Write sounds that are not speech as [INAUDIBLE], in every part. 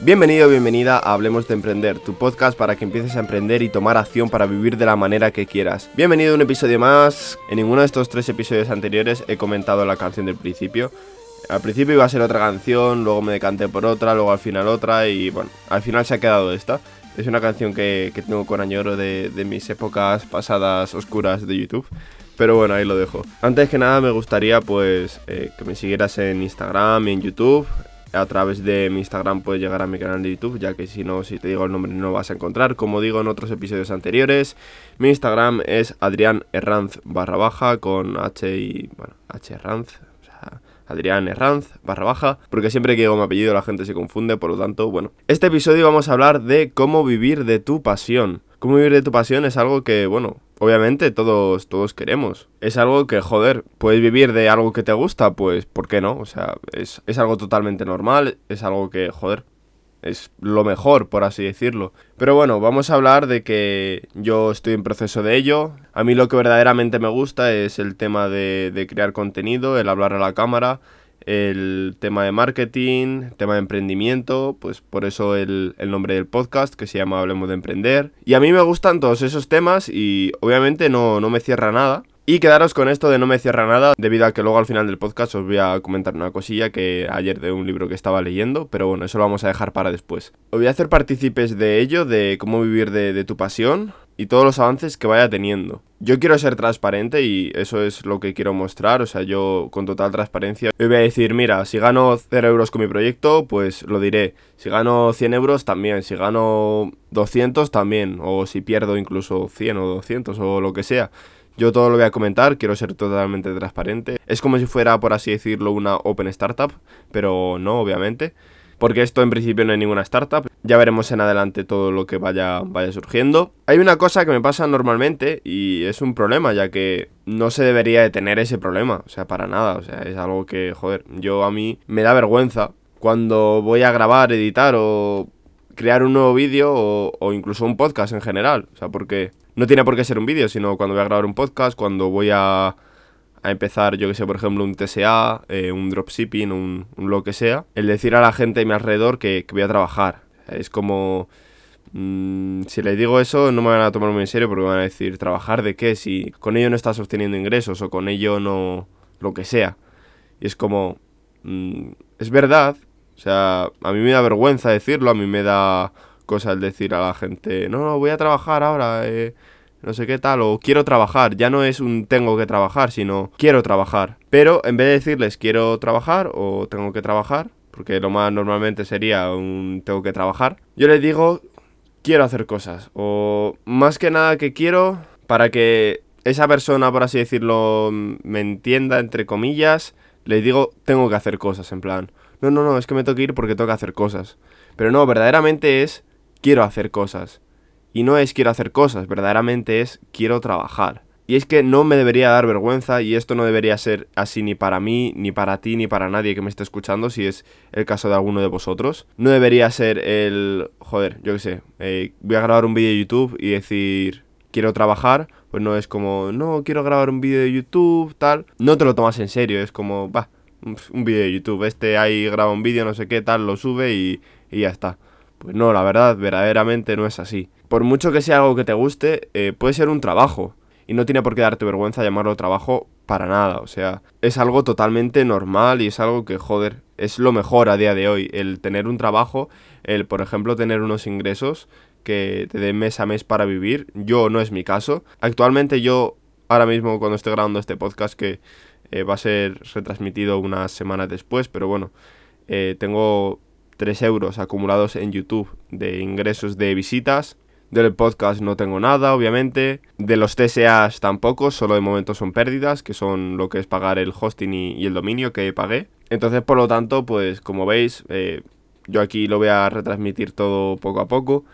Bienvenido, bienvenida a Hablemos de Emprender, tu podcast para que empieces a emprender y tomar acción para vivir de la manera que quieras. Bienvenido a un episodio más. En ninguno de estos tres episodios anteriores he comentado la canción del principio. Al principio iba a ser otra canción, luego me decanté por otra, luego al final otra y bueno, al final se ha quedado esta. Es una canción que, tengo con añoro de, mis épocas pasadas oscuras de YouTube. Pero bueno, ahí lo dejo. Antes que nada me gustaría pues eh, que me siguieras en Instagram y en YouTube a través de mi Instagram puedes llegar a mi canal de YouTube, ya que si no, si te digo el nombre no vas a encontrar. Como digo en otros episodios anteriores, mi Instagram es Adrián Herranz barra baja con H y, bueno, H Herranz, Adrián Herranz barra baja, porque siempre que digo mi apellido la gente se confunde, por lo tanto, bueno. Este episodio vamos a hablar de cómo vivir de tu pasión. Cómo vivir de tu pasión es algo que, bueno, obviamente todos, todos queremos. Es algo que, joder, puedes vivir de algo que te gusta, pues, ¿por qué no? O sea, es, es algo totalmente normal, es algo que, joder, es lo mejor, por así decirlo. Pero bueno, vamos a hablar de que yo estoy en proceso de ello. A mí lo que verdaderamente me gusta es el tema de, de crear contenido, el hablar a la cámara, el tema de marketing, tema de emprendimiento, pues por eso el, nombre del podcast que se llama Hablemos de Emprender. Y a mí me gustan todos esos temas y obviamente no, no me cierra nada. Y quedaros con esto de no me cierra nada, debido a que luego al final del podcast os voy a comentar una cosilla que ayer de un libro que estaba leyendo, pero bueno, eso lo vamos a dejar para después. Os voy a hacer partícipes de ello, de cómo vivir de, de tu pasión, y todos los avances que vaya teniendo. Yo quiero ser transparente y eso es lo que quiero mostrar, o sea, yo con total transparencia voy a decir, mira, si gano 0 euros con mi proyecto, pues lo diré. Si gano 100 euros también, si gano 200 también, o si pierdo incluso 100 o 200 o lo que sea. Yo todo lo voy a comentar, quiero ser totalmente transparente. Es como si fuera, por así decirlo, una open startup, pero no, obviamente porque esto en principio no hay ninguna startup. Ya veremos en adelante todo lo que vaya, vaya surgiendo. Hay una cosa que me pasa normalmente y es un problema, ya que no se debería de tener ese problema, o sea, para nada, o sea, es algo que, joder, yo a mí me da vergüenza cuando voy a grabar, editar o crear un nuevo vídeo o, o, incluso un podcast en general, o sea, porque no tiene por qué ser un vídeo, sino cuando voy a grabar un podcast, cuando voy a a empezar, yo que sé, por ejemplo, un TSA, eh, un dropshipping, un, un, lo que sea, el decir a la gente a mi alrededor que, voy a trabajar. Es como... Mm, si les digo eso, no me van a tomar muy en serio porque me van a decir, ¿trabajar de qué? Si con ello no estás obteniendo ingresos o con ello no... lo que sea. Y es como... Mm, es verdad, o sea, a mí me da vergüenza decirlo, a mí me da cosa el decir a la gente, no, no, voy a trabajar ahora, eh, no sé qué tal, o quiero trabajar, ya no es un tengo que trabajar, sino quiero trabajar. Pero en vez de decirles quiero trabajar o tengo que trabajar, porque lo más normalmente sería un tengo que trabajar, yo les digo quiero hacer cosas, o más que nada que quiero para que esa persona, por así decirlo, me entienda, entre comillas, les digo tengo que hacer cosas, en plan, no, no, no, es que me tengo que ir porque tengo que hacer cosas. Pero no, verdaderamente es quiero hacer cosas. Y no es quiero hacer cosas, verdaderamente es quiero trabajar. Y es que no me debería dar vergüenza y esto no debería ser así ni para mí, ni para ti, ni para nadie que me esté escuchando, si es el caso de alguno de vosotros. No debería ser el, joder, yo qué sé, eh, voy a grabar un vídeo de YouTube y decir quiero trabajar, pues no es como, no, quiero grabar un vídeo de YouTube, tal. No te lo tomas en serio, es como, va, un vídeo de YouTube, este ahí graba un vídeo, no sé qué, tal, lo sube y, y ya está. Pues no, la verdad, verdaderamente no es así por mucho que sea algo que te guste, eh, puede ser un trabajo. Y no tiene por qué darte vergüenza llamarlo trabajo para nada. O sea, es algo totalmente normal y es algo que, joder, es lo mejor a día de hoy. El tener un trabajo, el, por ejemplo, tener unos ingresos que te den mes a mes para vivir. Yo no es mi caso. Actualmente yo, ahora mismo cuando estoy grabando este podcast, que eh, va a ser retransmitido unas semanas después, pero bueno, eh, tengo 3 euros acumulados en YouTube de ingresos de visitas del podcast no tengo nada, obviamente. De los TSAs tampoco, solo de momento son pérdidas, que son lo que es pagar el hosting y, el dominio que pagué. Entonces, por lo tanto, pues como veis, eh, yo aquí lo voy a retransmitir todo poco a poco.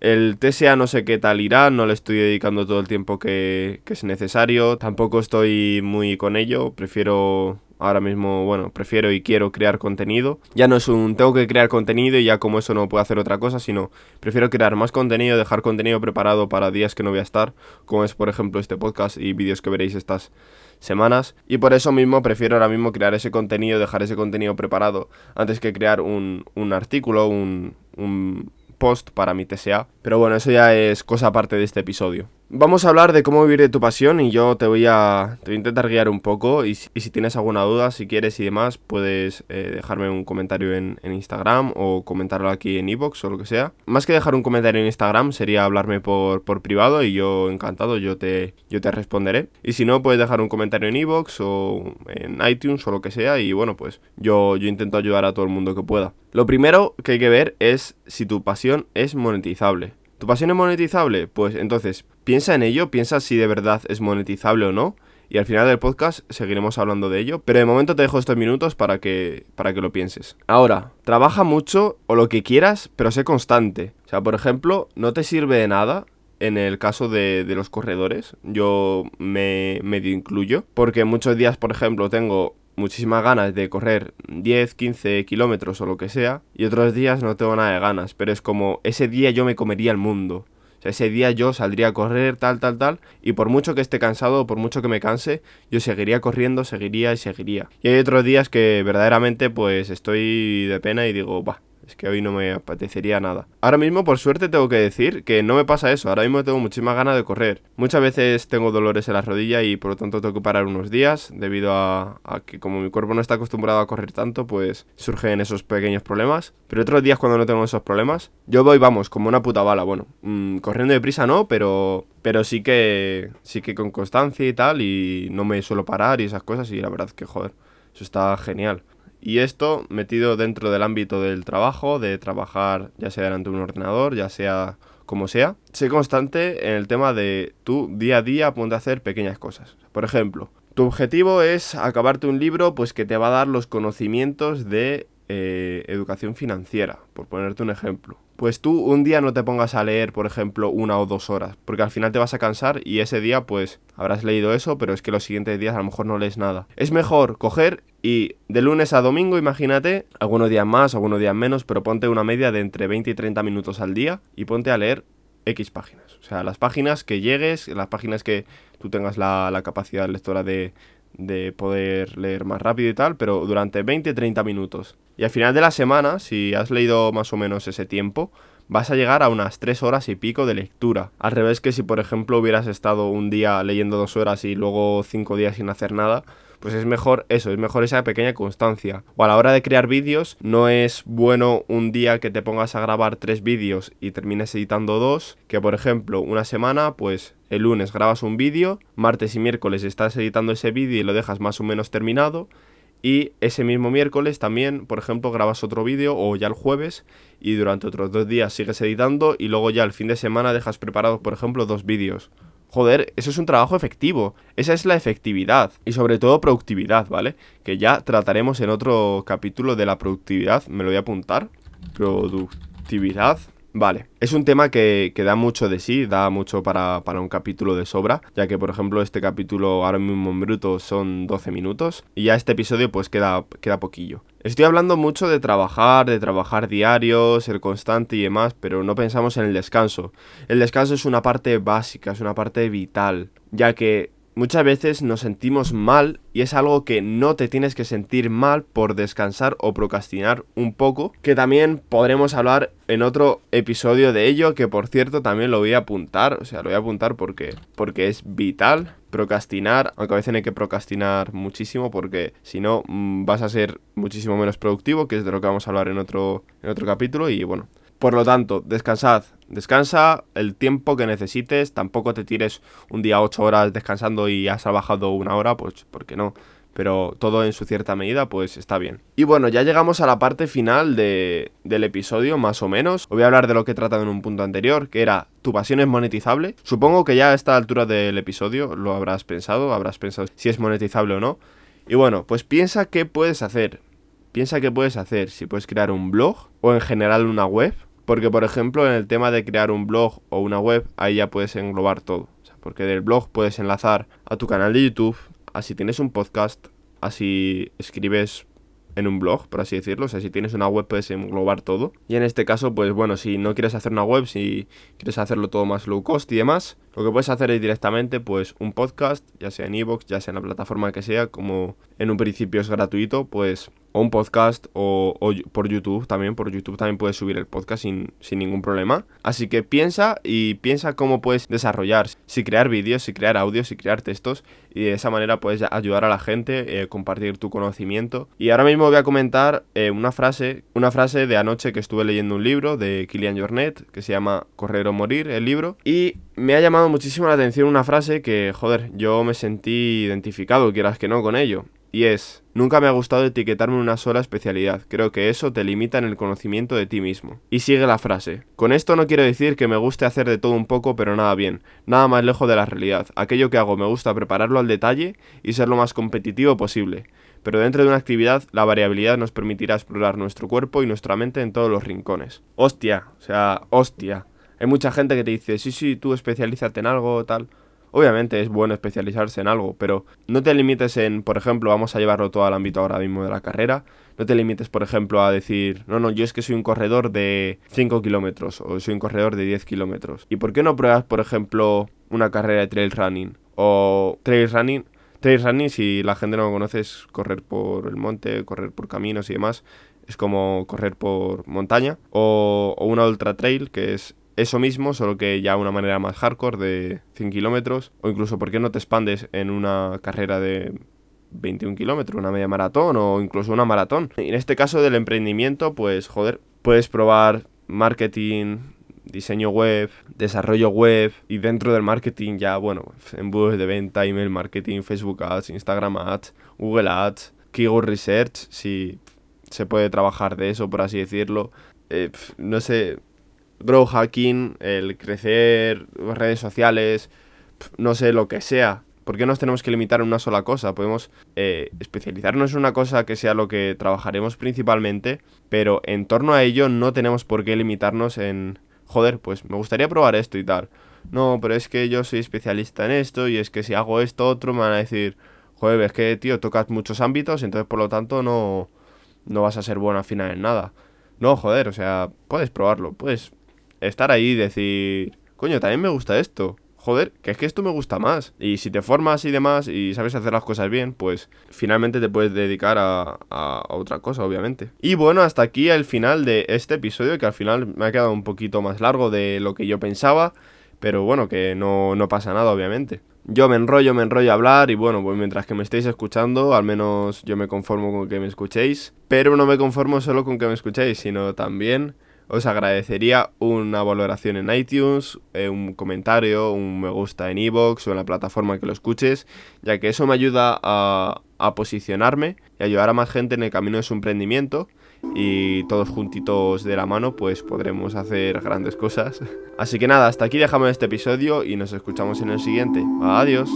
El TSA no sé qué tal irá, no le estoy dedicando todo el tiempo que, que es necesario, tampoco estoy muy con ello, prefiero ahora mismo, bueno, prefiero y quiero crear contenido. Ya no es un tengo que crear contenido y ya como eso no puedo hacer otra cosa, sino prefiero crear más contenido, dejar contenido preparado para días que no voy a estar, como es por ejemplo este podcast y vídeos que veréis estas semanas. Y por eso mismo prefiero ahora mismo crear ese contenido, dejar ese contenido preparado, antes que crear un, un artículo, un, un post para mi TSA. Pero bueno, eso ya es cosa aparte de este episodio. Vamos a hablar de cómo vivir de tu pasión y yo te voy a, te voy a intentar guiar un poco y, si tienes alguna duda, si quieres y demás, puedes eh, dejarme un comentario en, Instagram o comentarlo aquí en iVoox o lo que sea. Más que dejar un comentario en Instagram sería hablarme por, por privado y yo encantado, yo te, yo te responderé. Y si no, puedes dejar un comentario en iVoox o en iTunes o lo que sea y bueno, pues yo, yo intento ayudar a todo el mundo que pueda. Lo primero que hay que ver es si tu pasión es monetizable. ¿Tu pasión es monetizable? Pues entonces piensa en ello, piensa si de verdad es monetizable o no. Y al final del podcast seguiremos hablando de ello. Pero de momento te dejo estos minutos para que, para que lo pienses. Ahora, trabaja mucho o lo que quieras, pero sé constante. O sea, por ejemplo, no te sirve de nada en el caso de, de, los corredores, yo me medio incluyo, porque muchos días, por ejemplo, tengo muchísimas ganas de correr 10, 15 kilómetros o lo que sea, y otros días no tengo nada de ganas, pero es como ese día yo me comería el mundo. O sea, ese día yo saldría a correr, tal, tal, tal, y por mucho que esté cansado, por mucho que me canse, yo seguiría corriendo, seguiría y seguiría. Y hay otros días que verdaderamente pues estoy de pena y digo, va, es que hoy no me apetecería nada. Ahora mismo, por suerte, tengo que decir que no me pasa eso. Ahora mismo tengo muchísimas ganas de correr. Muchas veces tengo dolores en la rodilla y por lo tanto tengo que parar unos días debido a, que como mi cuerpo no está acostumbrado a correr tanto, pues surgen esos pequeños problemas. Pero otros días cuando no tengo esos problemas, yo voy, vamos, como una puta bala. Bueno, mm, corriendo deprisa no, pero, pero sí que, sí que con constancia y tal y no me suelo parar y esas cosas y la verdad que joder, eso está genial. Y esto metido dentro del ámbito del trabajo, de trabajar ya sea delante de un ordenador, ya sea como sea. Sé constante en el tema de tú día a día ponte a hacer pequeñas cosas. Por ejemplo, tu objetivo es acabarte un libro pues que te va a dar los conocimientos de eh, educación financiera, por ponerte un ejemplo. Pues tú un día no te pongas a leer, por ejemplo, una o dos horas, porque al final te vas a cansar y ese día pues habrás leído eso, pero es que los siguientes días a lo mejor no lees nada. Es mejor coger y de lunes a domingo, imagínate, algunos días más, algunos días menos, pero ponte una media de entre 20 y 30 minutos al día y ponte a leer X páginas. O sea, las páginas que llegues, las páginas que tú tengas la, la capacidad lectora de, de poder leer más rápido y tal, pero durante 20-30 minutos. Y al final de la semana, si has leído más o menos ese tiempo, vas a llegar a unas 3 horas y pico de lectura. Al revés que si por ejemplo hubieras estado un día leyendo 2 horas y luego 5 días sin hacer nada, pues es mejor eso, es mejor esa pequeña constancia. O a la hora de crear vídeos, no es bueno un día que te pongas a grabar tres vídeos y termines editando dos, que por ejemplo una semana, pues el lunes grabas un vídeo, martes y miércoles estás editando ese vídeo y lo dejas más o menos terminado, y ese mismo miércoles también, por ejemplo, grabas otro vídeo o ya el jueves y durante otros dos días sigues editando y luego ya el fin de semana dejas preparados, por ejemplo, dos vídeos. Joder, eso es un trabajo efectivo. Esa es la efectividad. Y sobre todo productividad, ¿vale? Que ya trataremos en otro capítulo de la productividad. Me lo voy a apuntar. Productividad. Vale, es un tema que, da mucho de sí, da mucho para, un capítulo de sobra, ya que por ejemplo este capítulo ahora mismo en bruto son 12 minutos y ya este episodio pues queda, queda poquillo. Estoy hablando mucho de trabajar, de trabajar diario, ser constante y demás, pero no pensamos en el descanso. El descanso es una parte básica, es una parte vital, ya que Muchas veces nos sentimos mal y es algo que no te tienes que sentir mal por descansar o procrastinar un poco, que también podremos hablar en otro episodio de ello, que por cierto también lo voy a apuntar, o sea, lo voy a apuntar porque, porque es vital procrastinar, aunque a veces hay que procrastinar muchísimo porque si no mm, vas a ser muchísimo menos productivo, que es de lo que vamos a hablar en otro, en otro capítulo y bueno, por lo tanto, descansad. Descansa el tiempo que necesites. Tampoco te tires un día ocho horas descansando y has trabajado una hora, pues porque no. Pero todo en su cierta medida, pues está bien. Y bueno, ya llegamos a la parte final de, del episodio, más o menos. Os voy a hablar de lo que he tratado en un punto anterior, que era ¿tu pasión es monetizable? Supongo que ya a esta altura del episodio lo habrás pensado, habrás pensado si es monetizable o no. Y bueno, pues piensa qué puedes hacer. Piensa qué puedes hacer, si puedes crear un blog o en general una web porque, por ejemplo, en el tema de crear un blog o una web, ahí ya puedes englobar todo. porque del blog puedes enlazar a tu canal de YouTube, a si tienes un podcast, a si escribes en un blog, por así decirlo. O sea, si tienes una web puedes englobar todo. Y en este caso, pues bueno, si no quieres hacer una web, si quieres hacerlo todo más low cost y demás, Lo que puedes hacer es directamente pues un podcast, ya sea en iVoox, ya sea en la plataforma que sea, como en un principio es gratuito, pues o un podcast o, por YouTube también. Por YouTube también puedes subir el podcast sin, ningún problema. Así que piensa y piensa cómo puedes desarrollar, si crear vídeos, si crear audios, si crear textos. Y de esa manera puedes ayudar a la gente, eh, compartir tu conocimiento. Y ahora mismo voy a comentar eh, una frase, una frase de anoche que estuve leyendo un libro de Kilian Jornet que se llama Correr o Morir, el libro. Y me ha llamado muchísimo la atención una frase que, joder, yo me sentí identificado, quieras que no, con ello. Y es, nunca me ha gustado etiquetarme una sola especialidad, creo que eso te limita en el conocimiento de ti mismo. Y sigue la frase, con esto no quiero decir que me guste hacer de todo un poco pero nada bien, nada más lejos de la realidad, aquello que hago me gusta prepararlo al detalle y ser lo más competitivo posible. Pero dentro de una actividad, la variabilidad nos permitirá explorar nuestro cuerpo y nuestra mente en todos los rincones. Hostia, o sea, hostia. Hay mucha gente que te dice, sí, sí, tú especialízate en algo, tal. Obviamente es bueno especializarse en algo, pero no te limites en, por ejemplo, vamos a llevarlo todo al ámbito ahora mismo de la carrera, no te limites, por ejemplo, a decir, no, no, yo es que soy un corredor de 5 kilómetros o soy un corredor de 10 kilómetros. ¿Y por qué no pruebas, por ejemplo, una carrera de trail running? O trail running, trail running, si la gente no lo conoce, es correr por el monte, correr por caminos y demás. Es como correr por montaña. O, o una ultra trail, que es eso mismo, solo que ya una manera más hardcore de 100 kilómetros, o incluso por qué no te expandes en una carrera de 21 kilómetros, una media maratón o incluso una maratón. Y en este caso del emprendimiento, pues joder, puedes probar marketing, diseño web, desarrollo web y dentro del marketing ya, bueno, embudos de venta, email marketing, Facebook Ads, Instagram Ads, Google Ads, Keyword Research, si se puede trabajar de eso, por así decirlo. Eh, no sé, grow hacking, el crecer redes sociales, no sé, lo que sea. ¿Por qué nos tenemos que limitar en una sola cosa? Podemos eh, especializarnos en una cosa que sea lo que trabajaremos principalmente, pero en torno a ello no tenemos por qué limitarnos en, joder, pues me gustaría probar esto y tal. No, pero es que yo soy especialista en esto y es que si hago esto otro me van a decir, joder, es que tío, tocas muchos ámbitos, entonces por lo tanto no, no vas a ser bueno al final en nada. No, joder, o sea, puedes probarlo, puedes estar ahí y decir, coño, también me gusta esto. Joder, que es que esto me gusta más. Y si te formas y demás y sabes hacer las cosas bien, pues finalmente te puedes dedicar a, a, otra cosa, obviamente. Y bueno, hasta aquí el final de este episodio, que al final me ha quedado un poquito más largo de lo que yo pensaba. Pero bueno, que no, no pasa nada, obviamente. Yo me enrollo, me enrollo a hablar y bueno, pues mientras que me estéis escuchando, al menos yo me conformo con que me escuchéis. Pero no me conformo solo con que me escuchéis, sino también os agradecería una valoración en iTunes, eh, un comentario, un me gusta en iVoox o en la plataforma que lo escuches, ya que eso me ayuda a, a posicionarme y ayudar a más gente en el camino de su emprendimiento y todos juntitos de la mano pues podremos hacer grandes cosas. [LAUGHS] Así que nada, hasta aquí dejamos este episodio y nos escuchamos en el siguiente. Adiós.